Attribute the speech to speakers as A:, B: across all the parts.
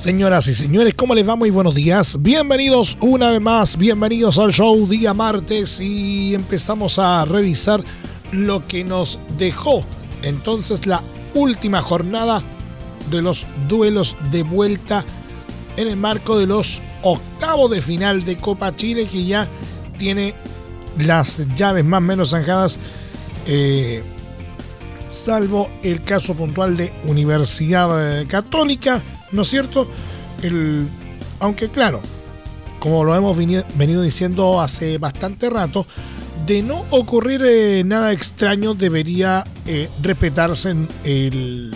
A: Señoras y señores, ¿cómo les va? Muy buenos días. Bienvenidos una vez más, bienvenidos al show día martes y empezamos a revisar lo que nos dejó entonces la última jornada de los duelos de vuelta en el marco de los octavos de final de Copa Chile que ya tiene las llaves más o menos zanjadas, eh, salvo el caso puntual de Universidad Católica ¿no es cierto? El, aunque claro, como lo hemos venido diciendo hace bastante rato, de no ocurrir eh, nada extraño debería eh, respetarse el,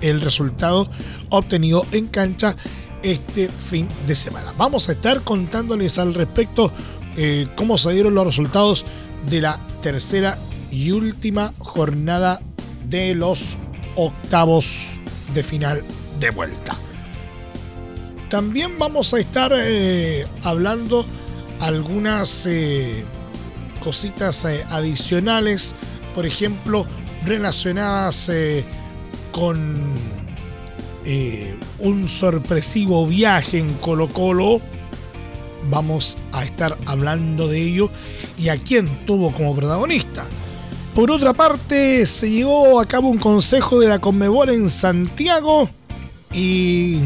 A: el resultado obtenido en cancha este fin de semana. Vamos a estar contándoles al respecto eh, cómo se dieron los resultados de la tercera y última jornada de los octavos de final de vuelta. También vamos a estar eh, hablando algunas eh, cositas eh, adicionales, por ejemplo, relacionadas con un sorpresivo viaje en Colo Colo. Vamos a estar hablando de ello y a quién tuvo como protagonista. Por otra parte, se llevó a cabo un consejo de la Conmebol en Santiago y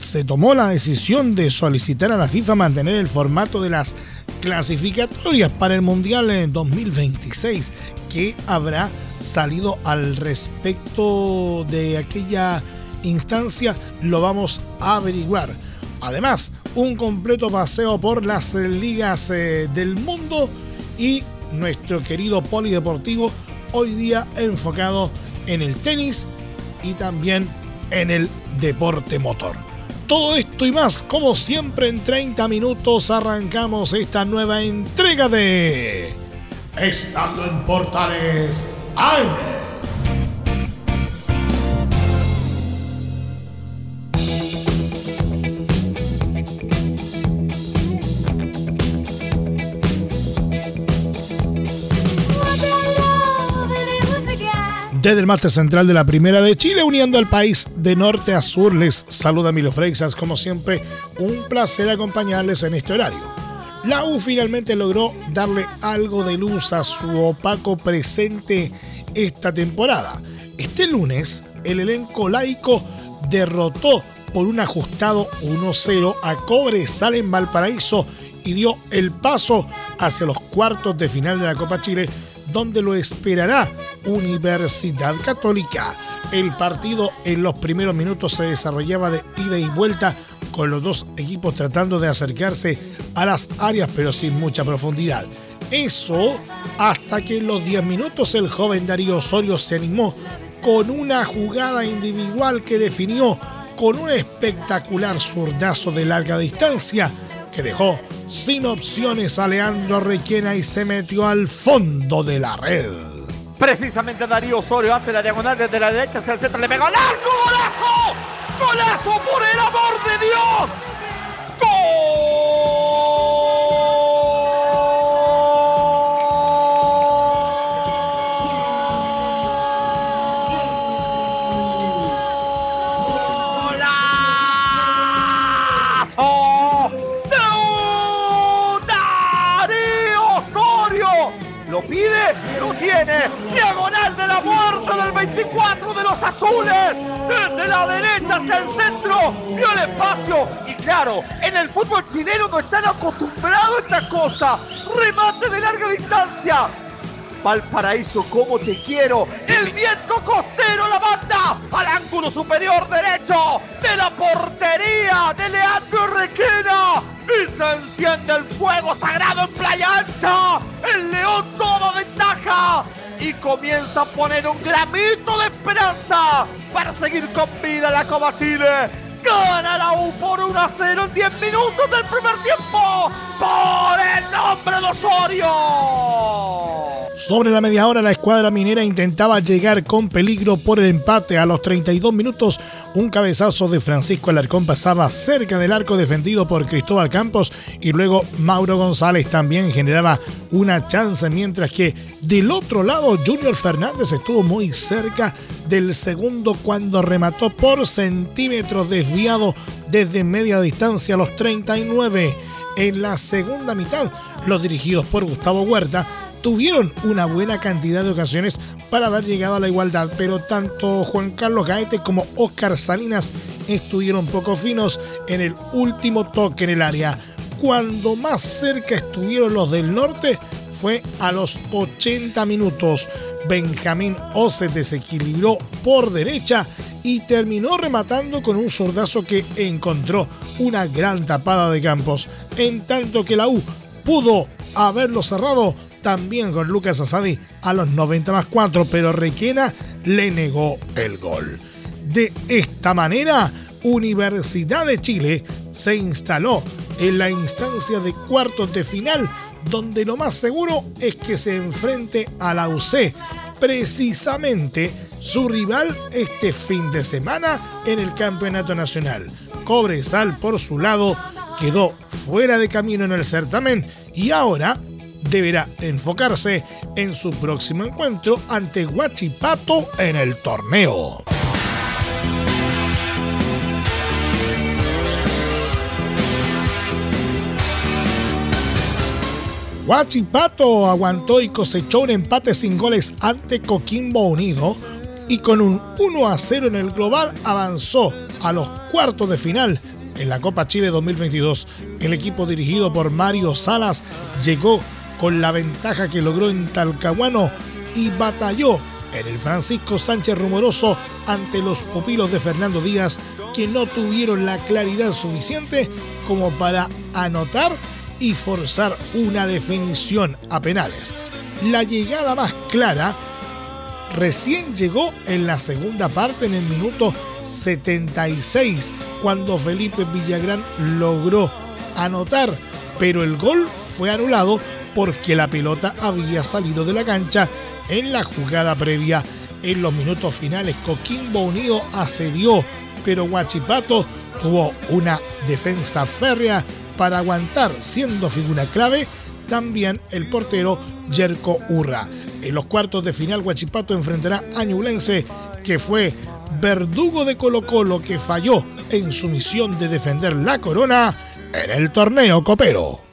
A: se tomó la decisión de solicitar a la FIFA mantener el formato de las clasificatorias para el Mundial en 2026, que habrá salido al respecto de aquella instancia, lo vamos a averiguar. Además, un completo paseo por las ligas eh, del mundo y nuestro querido polideportivo hoy día enfocado en el tenis y también en el deporte motor. Todo esto y más, como siempre, en 30 minutos arrancamos esta nueva entrega de Estando en Portales AM. Desde el máster central de la Primera de Chile, uniendo al país de norte a sur, les saluda Milo Freixas. Como siempre, un placer acompañarles en este horario. La U finalmente logró darle algo de luz a su opaco presente esta temporada. Este lunes, el elenco laico derrotó por un ajustado 1-0 a Cobresal en Valparaíso y dio el paso hacia los cuartos de final de la Copa Chile, donde lo esperará Universidad Católica. El partido en los primeros minutos se desarrollaba de ida y vuelta con los dos equipos tratando de acercarse a las áreas pero sin mucha profundidad. Eso hasta que en los 10 minutos el joven Darío Osorio se animó con una jugada individual que definió con un espectacular zurdazo de larga distancia que dejó sin opciones a Leandro Requena y se metió al fondo de la red.
B: Precisamente Darío Osorio hace la diagonal desde la derecha hacia el centro. Le pega al arco. ¡Golazo! ¡Golazo por el amor de Dios! ¡Gol! Del 24 de los azules. Desde la derecha hacia el centro. Vio el espacio. Y claro, en el fútbol chileno no están acostumbrados a esta cosa. Remate de larga distancia. Valparaíso, como te quiero. El viento costero la manda al ángulo superior derecho de la portería de Leandro Requena. Y se enciende el fuego sagrado en Playa Ancha. El León todo ventaja. Comienza a poner un gramito de esperanza para seguir con vida la Copa Chile. Gana la U por 1 a 0 en 10 minutos del primer tiempo. Por el nombre de Osorio.
A: Sobre la media hora la escuadra minera intentaba llegar con peligro por el empate. A los 32 minutos un cabezazo de Francisco Alarcón pasaba cerca del arco defendido por Cristóbal Campos y luego Mauro González también generaba una chance mientras que del otro lado Junior Fernández estuvo muy cerca del segundo cuando remató por centímetros desviado desde media distancia a los 39. En la segunda mitad, los dirigidos por Gustavo Huerta tuvieron una buena cantidad de ocasiones para haber llegado a la igualdad, pero tanto Juan Carlos Gaete como Oscar Salinas estuvieron poco finos en el último toque en el área. Cuando más cerca estuvieron los del norte fue a los 80 minutos. Benjamín Ose desequilibró por derecha y terminó rematando con un sordazo que encontró una gran tapada de campos, en tanto que la U pudo haberlo cerrado también con Lucas Asadi a los 90 más 4, pero Requena le negó el gol. De esta manera, Universidad de Chile se instaló en la instancia de cuartos de final, donde lo más seguro es que se enfrente a la UC, precisamente su rival este fin de semana en el Campeonato Nacional. Cobresal, por su lado, quedó fuera de camino en el certamen y ahora deberá enfocarse en su próximo encuentro ante Huachipato en el torneo. Huachipato aguantó y cosechó un empate sin goles ante Coquimbo Unido y con un 1 a 0 en el global avanzó a los cuartos de final en la Copa Chile 2022. El equipo dirigido por Mario Salas llegó con la ventaja que logró en Talcahuano y batalló en el Francisco Sánchez Rumoroso ante los pupilos de Fernando Díaz que no tuvieron la claridad suficiente como para anotar y forzar una definición a penales. La llegada más clara recién llegó en la segunda parte en el minuto 76 cuando Felipe Villagrán logró anotar, pero el gol fue anulado porque la pelota había salido de la cancha en la jugada previa. En los minutos finales Coquimbo Unido asedió, pero Huachipato tuvo una defensa férrea para aguantar, siendo figura clave también el portero Jerko Urra. En los cuartos de final Huachipato enfrentará a Ñublense, que fue verdugo de Colo Colo que falló en su misión de defender la corona en el torneo copero.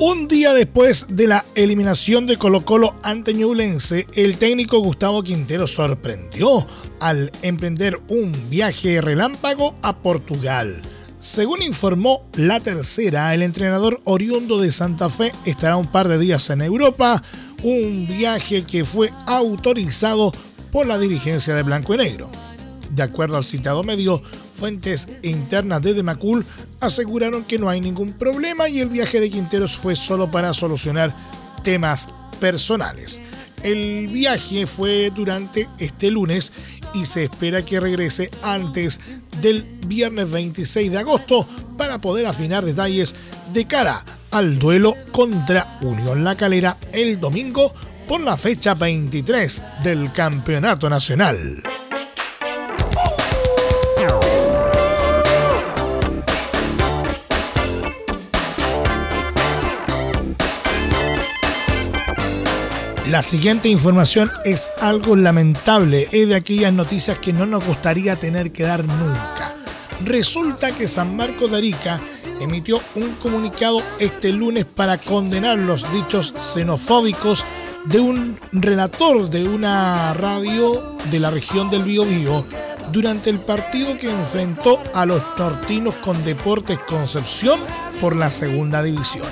A: Un día después de la eliminación de Colo Colo ante Ñublense, el técnico Gustavo Quintero sorprendió al emprender un viaje relámpago a Portugal. Según informó La Tercera, el entrenador oriundo de Santa Fe estará un par de días en Europa, un viaje que fue autorizado por la dirigencia de Blanco y Negro. De acuerdo al citado medio, fuentes internas de Demacul aseguraron que no hay ningún problema y el viaje de Quinteros fue solo para solucionar temas personales. El viaje fue durante este lunes y se espera que regrese antes del viernes 26 de agosto para poder afinar detalles de cara al duelo contra Unión La Calera el domingo por la fecha 23 del Campeonato Nacional. La siguiente información es algo lamentable, es de aquellas noticias que no nos gustaría tener que dar nunca. Resulta que San Marcos de Arica emitió un comunicado este lunes para condenar los dichos xenofóbicos de un relator de una radio de la región del Biobío durante el partido que enfrentó a los nortinos con Deportes Concepción por la segunda división.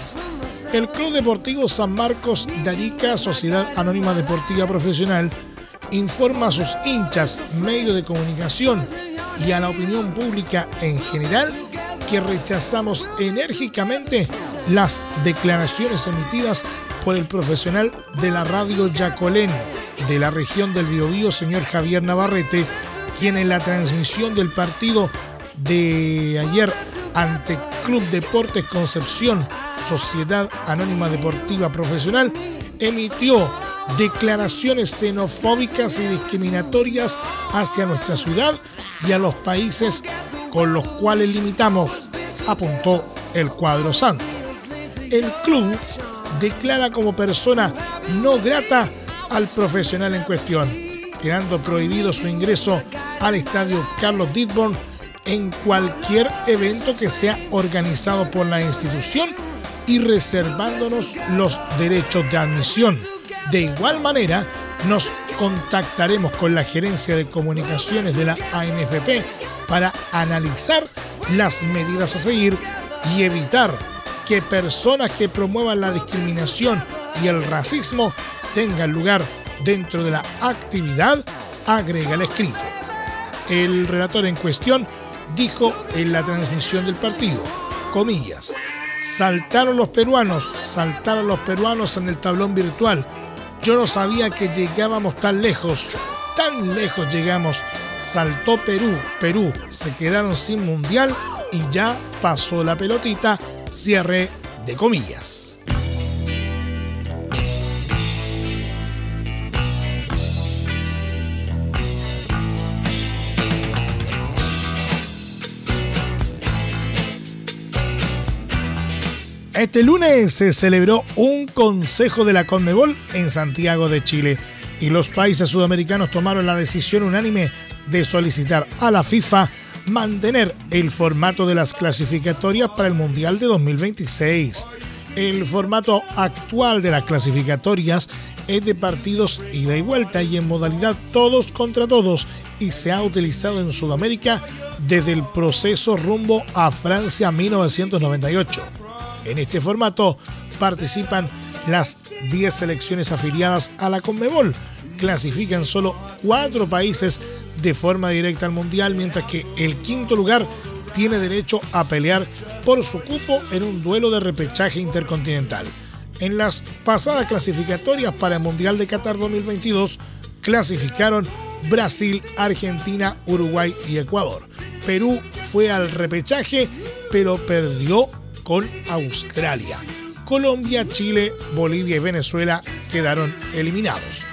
A: El Club Deportivo San Marcos de Arica, Sociedad Anónima Deportiva Profesional, informa a sus hinchas, medios de comunicación y a la opinión pública en general que rechazamos enérgicamente las declaraciones emitidas por el profesional de la radio Yacolén de la región del Biobío, señor Javier Navarrete, quien en la transmisión del partido de ayer ante Club Deportes Concepción, Sociedad Anónima Deportiva Profesional, emitió declaraciones xenofóbicas y discriminatorias hacia nuestra ciudad y a los países con los cuales limitamos, apuntó el cuadro santo. El club declara como persona no grata al profesional en cuestión, quedando prohibido su ingreso al estadio Carlos Didborn en cualquier evento que sea organizado por la institución y reservándonos los derechos de admisión. De igual manera, nos contactaremos con la gerencia de comunicaciones de la ANFP para analizar las medidas a seguir y evitar que personas que promuevan la discriminación y el racismo tengan lugar dentro de la actividad, agrega el escrito. El relator en cuestión dijo en la transmisión del partido, comillas, saltaron los peruanos, saltaron los peruanos en el tablón virtual. Yo no sabía que llegábamos tan lejos, tan lejos llegamos. Saltó Perú, Perú, se quedaron sin mundial y ya pasó la pelotita, cierre de comillas. Este lunes se celebró un consejo de la Conmebol en Santiago de Chile y los países sudamericanos tomaron la decisión unánime de solicitar a la FIFA mantener el formato de las clasificatorias para el Mundial de 2026. El formato actual de las clasificatorias es de partidos ida y vuelta y en modalidad todos contra todos y se ha utilizado en Sudamérica desde el proceso rumbo a Francia 1998. En este formato participan las 10 selecciones afiliadas a la Conmebol. Clasifican solo 4 países de forma directa al Mundial, mientras que el quinto lugar tiene derecho a pelear por su cupo en un duelo de repechaje intercontinental. En las pasadas clasificatorias para el Mundial de Qatar 2022 clasificaron Brasil, Argentina, Uruguay y Ecuador. Perú fue al repechaje, pero perdió con Australia. Colombia, Chile, Bolivia y Venezuela quedaron eliminados.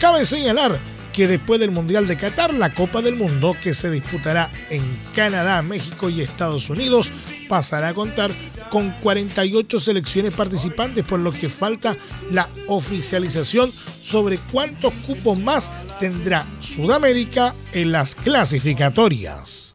A: Cabe señalar que después del Mundial de Qatar, la Copa del Mundo, que se disputará en Canadá, México y Estados Unidos, pasará a contar con 48 selecciones participantes, por lo que falta la oficialización sobre cuántos cupos más tendrá Sudamérica en las clasificatorias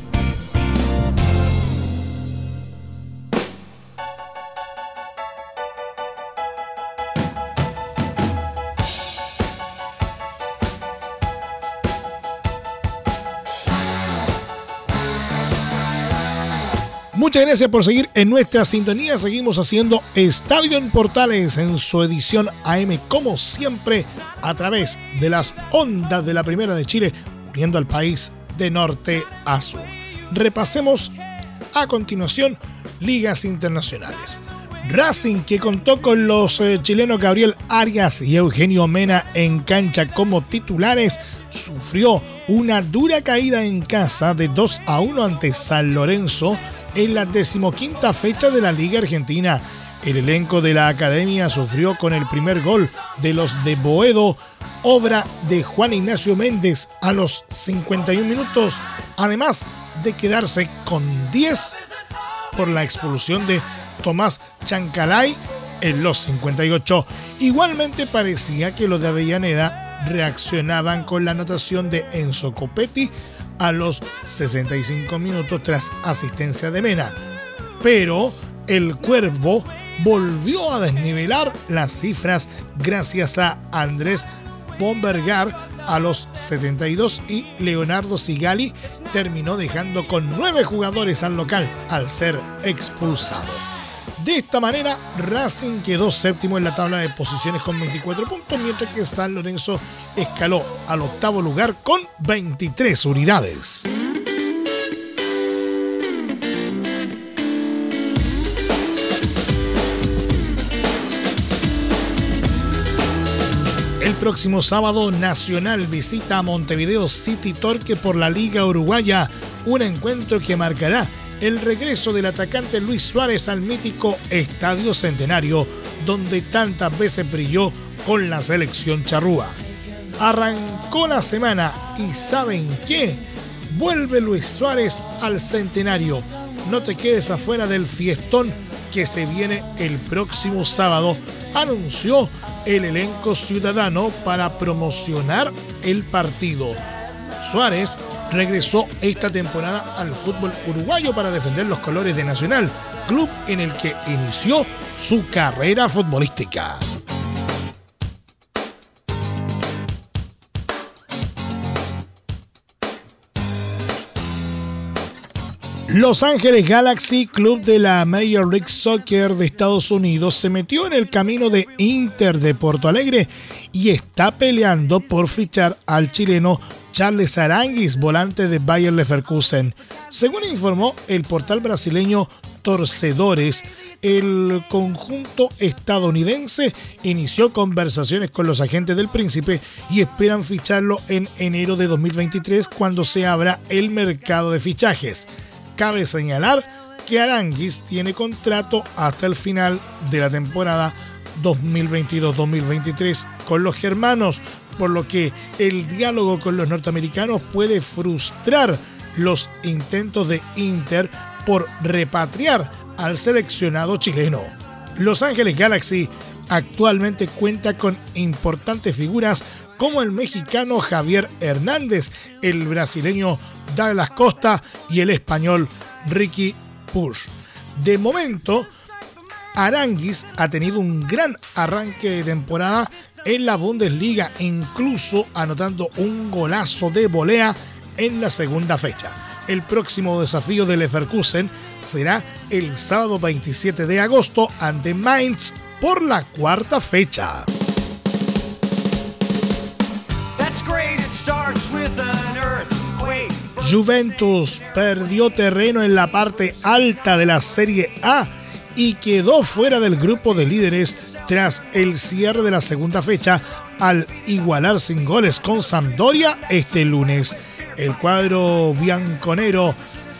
A: Muchas gracias por seguir en nuestra sintonía. Seguimos haciendo Estadio en Portales en su edición AM, como siempre, a través de las ondas de la Primera de Chile, uniendo al país de norte a sur. Repasemos a continuación ligas internacionales. Racing, que contó con los eh, chilenos Gabriel Arias y Eugenio Mena en cancha como titulares, sufrió una dura caída en casa de 2 a 1 ante San Lorenzo en la decimoquinta fecha de la Liga Argentina. El elenco de la academia sufrió con el primer gol de los de Boedo, obra de Juan Ignacio Méndez a los 51 minutos, además de quedarse con 10 por la expulsión de Tomás Chancalay en los 58. Igualmente parecía que los de Avellaneda reaccionaban con la anotación de Enzo Copetti a los 65 minutos tras asistencia de Mena. Pero el Cuervo volvió a desnivelar las cifras gracias a Andrés Bombergar a los 72 y Leonardo Sigali terminó dejando con nueve jugadores al local al ser expulsado. De esta manera, Racing quedó séptimo en la tabla de posiciones con 24 puntos, mientras que San Lorenzo escaló al octavo lugar con 23 unidades. El próximo sábado, Nacional visita a Montevideo City Torque por la Liga Uruguaya, un encuentro que marcará el regreso del atacante Luis Suárez al mítico Estadio Centenario, donde tantas veces brilló con la selección charrúa. Arrancó la semana y ¿saben qué? Vuelve Luis Suárez al Centenario. No te quedes afuera del fiestón que se viene el próximo sábado, anunció el elenco ciudadano para promocionar el partido. Suárez regresó esta temporada al fútbol uruguayo para defender los colores de Nacional, club en el que inició su carrera futbolística. Los Ángeles Galaxy, club de la Major League Soccer de Estados Unidos, se metió en el camino de Inter de Porto Alegre y está peleando por fichar al chileno Charles Aranguis, volante de Bayer Leverkusen. Según informó el portal brasileño Torcedores, el conjunto estadounidense inició conversaciones con los agentes del príncipe y esperan ficharlo en enero de 2023 cuando se abra el mercado de fichajes. Cabe señalar que Aranguis tiene contrato hasta el final de la temporada 2022-2023 con los germanos, por lo que el diálogo con los norteamericanos puede frustrar los intentos de Inter por repatriar al seleccionado chileno. Los Ángeles Galaxy actualmente cuenta con importantes figuras como el mexicano Javier Hernández, el brasileño Douglas Costa y el español Ricky Push. De momento, Aranguis ha tenido un gran arranque de temporada en la Bundesliga, incluso anotando un golazo de volea en la segunda fecha. El próximo desafío de Leverkusen será el sábado 27 de agosto ante Mainz por la cuarta fecha. Juventus perdió terreno en la parte alta de la Serie A y quedó fuera del grupo de líderes tras el cierre de la segunda fecha al igualar sin goles con Sampdoria este lunes. El cuadro bianconero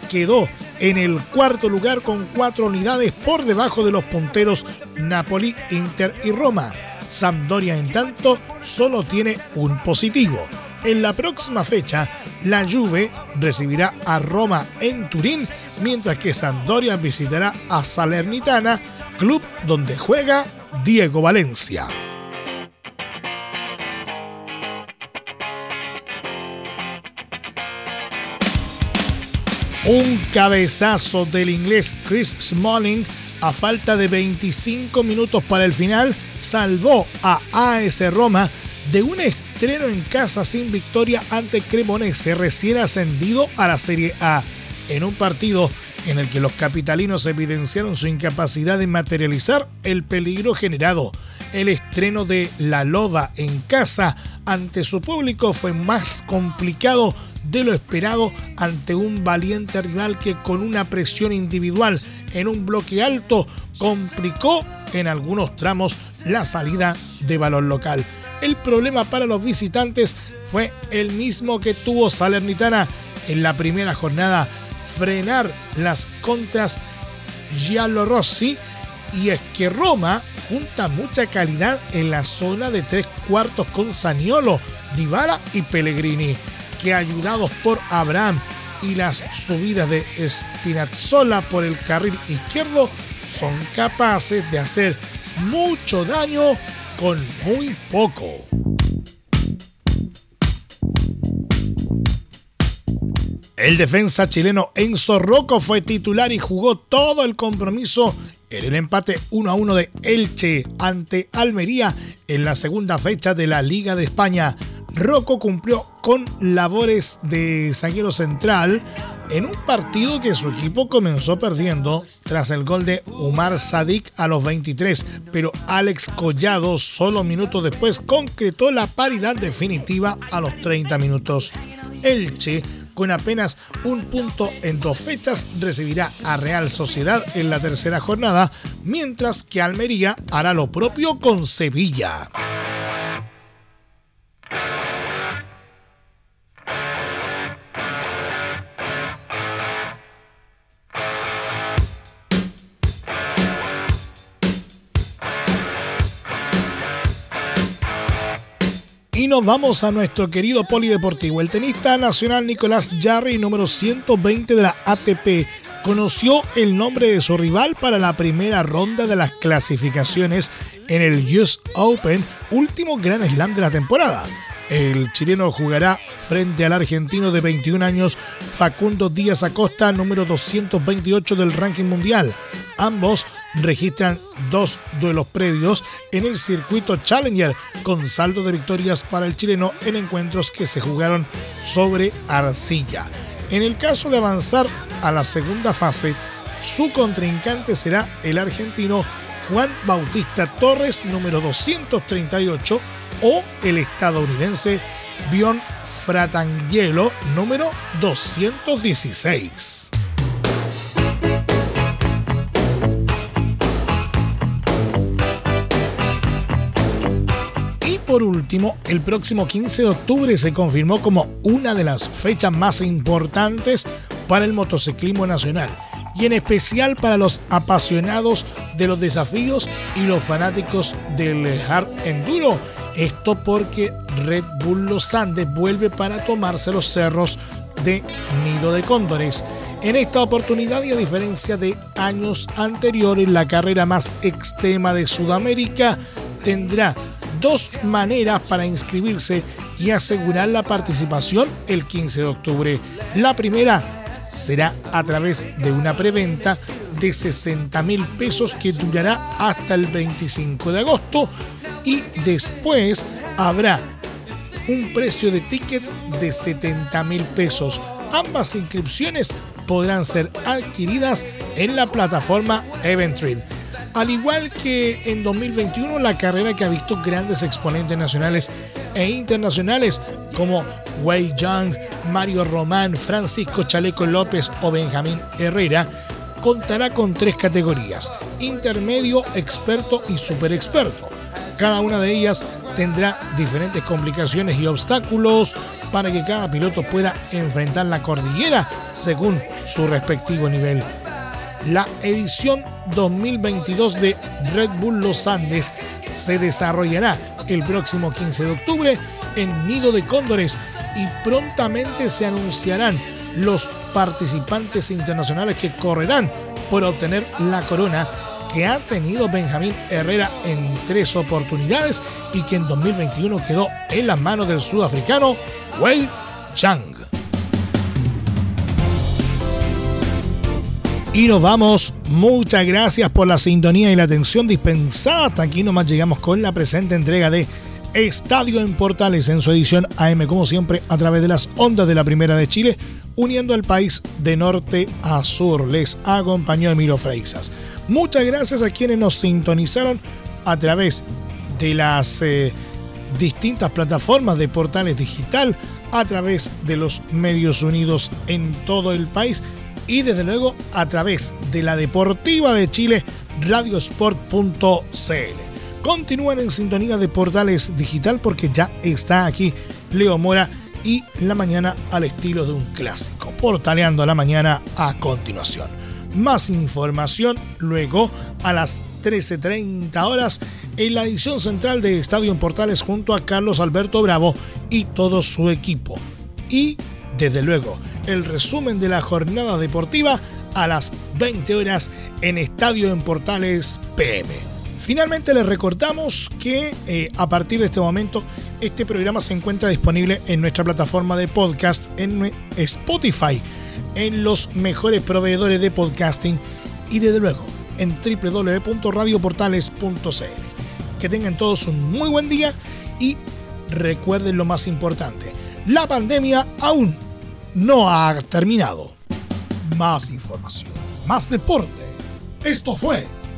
A: quedó en el cuarto lugar con cuatro unidades por debajo de los punteros Napoli, Inter y Roma. Sampdoria, en tanto, solo tiene un positivo. En la próxima fecha, la Juve recibirá a Roma en Turín, mientras que Sampdoria visitará a Salernitana, club donde juega Diego Valencia. Un cabezazo del inglés Chris Smalling a falta de 25 minutos para el final salvó a AS Roma de un estreno en casa sin victoria ante Cremonese recién ascendido a la Serie A en un partido en el que los capitalinos evidenciaron su incapacidad de materializar el peligro generado. El estreno de La Loba en casa ante su público fue más complicado de lo esperado ante un valiente rival que con una presión individual en un bloque alto complicó en algunos tramos la salida de balón local. El problema para los visitantes fue el mismo que tuvo Salernitana en la primera jornada frenar las contras Giallo Rossi y es que Roma junta mucha calidad en la zona de tres cuartos con Saniolo, Dybala y Pellegrini, que ayudados por Abraham y las subidas de Spinazzola por el carril izquierdo son capaces de hacer mucho daño con muy poco. El defensa chileno Enzo Rocco fue titular y jugó todo el compromiso en el empate 1 a 1 de Elche ante Almería en la segunda fecha de la Liga de España. Rocco cumplió con labores de zaguero central en un partido que su equipo comenzó perdiendo tras el gol de Umar Sadik a los 23, pero Alex Collado solo minutos después concretó la paridad definitiva a los 30 minutos. Elche con apenas un punto en dos fechas, recibirá a Real Sociedad en la tercera jornada, mientras que Almería hará lo propio con Sevilla. Nos vamos a nuestro querido polideportivo. El tenista nacional Nicolás Jarry, número 120 de la ATP, conoció el nombre de su rival para la primera ronda de las clasificaciones en el US Open, último Grand Slam de la temporada. El chileno jugará frente al argentino de 21 años Facundo Díaz Acosta, número 228 del ranking mundial. Ambos registran dos duelos previos en el circuito Challenger, con saldo de victorias para el chileno en encuentros que se jugaron sobre arcilla. En el caso de avanzar a la segunda fase, su contrincante será el argentino Juan Bautista Torres, número 238, o el estadounidense Bjorn Fratangelo, número 216. Y por último, el próximo 15 de octubre se confirmó como una de las fechas más importantes para el motociclismo nacional y en especial para los apasionados de los desafíos y los fanáticos del hard enduro. Esto porque Red Bull Los Andes vuelve para tomarse los cerros de Nido de Cóndores. En esta oportunidad y a diferencia de años anteriores, la carrera más extrema de Sudamérica tendrá dos maneras para inscribirse y asegurar la participación el 15 de octubre. La primera será a través de una preventa de 60 mil pesos que durará hasta el 25 de agosto y después habrá un precio de ticket de 70 mil pesos. Ambas inscripciones podrán ser adquiridas en la plataforma Eventrid. Al igual que en 2021, la carrera que ha visto grandes exponentes nacionales e internacionales como Wei Young, Mario Román, Francisco Chaleco López o Benjamín Herrera, contará con tres categorías, intermedio, experto y super experto. Cada una de ellas tendrá diferentes complicaciones y obstáculos para que cada piloto pueda enfrentar la cordillera según su respectivo nivel. La edición 2022 de Red Bull Los Andes se desarrollará el próximo 15 de octubre en Nido de Cóndores y prontamente se anunciarán los participantes internacionales que correrán por obtener la corona que ha tenido Benjamín Herrera en tres oportunidades y que en 2021 quedó en las manos del sudafricano Wei Chang. Y nos vamos. Muchas gracias por la sintonía y la atención dispensada. Hasta aquí nomás llegamos con la presente entrega de Estadio en Portales en su edición AM, como siempre, a través de las ondas de la Primera de Chile, uniendo al país de norte a sur. Les acompañó Emilio Freixas. Muchas gracias a quienes nos sintonizaron a través de las eh, distintas plataformas de Portales Digital, a través de los medios unidos en todo el país y desde luego a través de la Deportiva de Chile, radiosport.cl. Continúen en sintonía de Portales Digital porque ya está aquí Leo Mora y la mañana al estilo de un clásico, portaleando la mañana a continuación. Más información luego a las 13.30 horas en la edición central de Estadio en Portales junto a Carlos Alberto Bravo y todo su equipo. Y desde luego, el resumen de la jornada deportiva a las 20 horas en Estadio en Portales PM. Finalmente les recordamos que eh, a partir de este momento este programa se encuentra disponible en nuestra plataforma de podcast en Spotify, en los mejores proveedores de podcasting y desde luego en www.radioportales.cl. Que tengan todos un muy buen día y recuerden lo más importante, la pandemia aún no ha terminado. más información, más deporte. Esto fue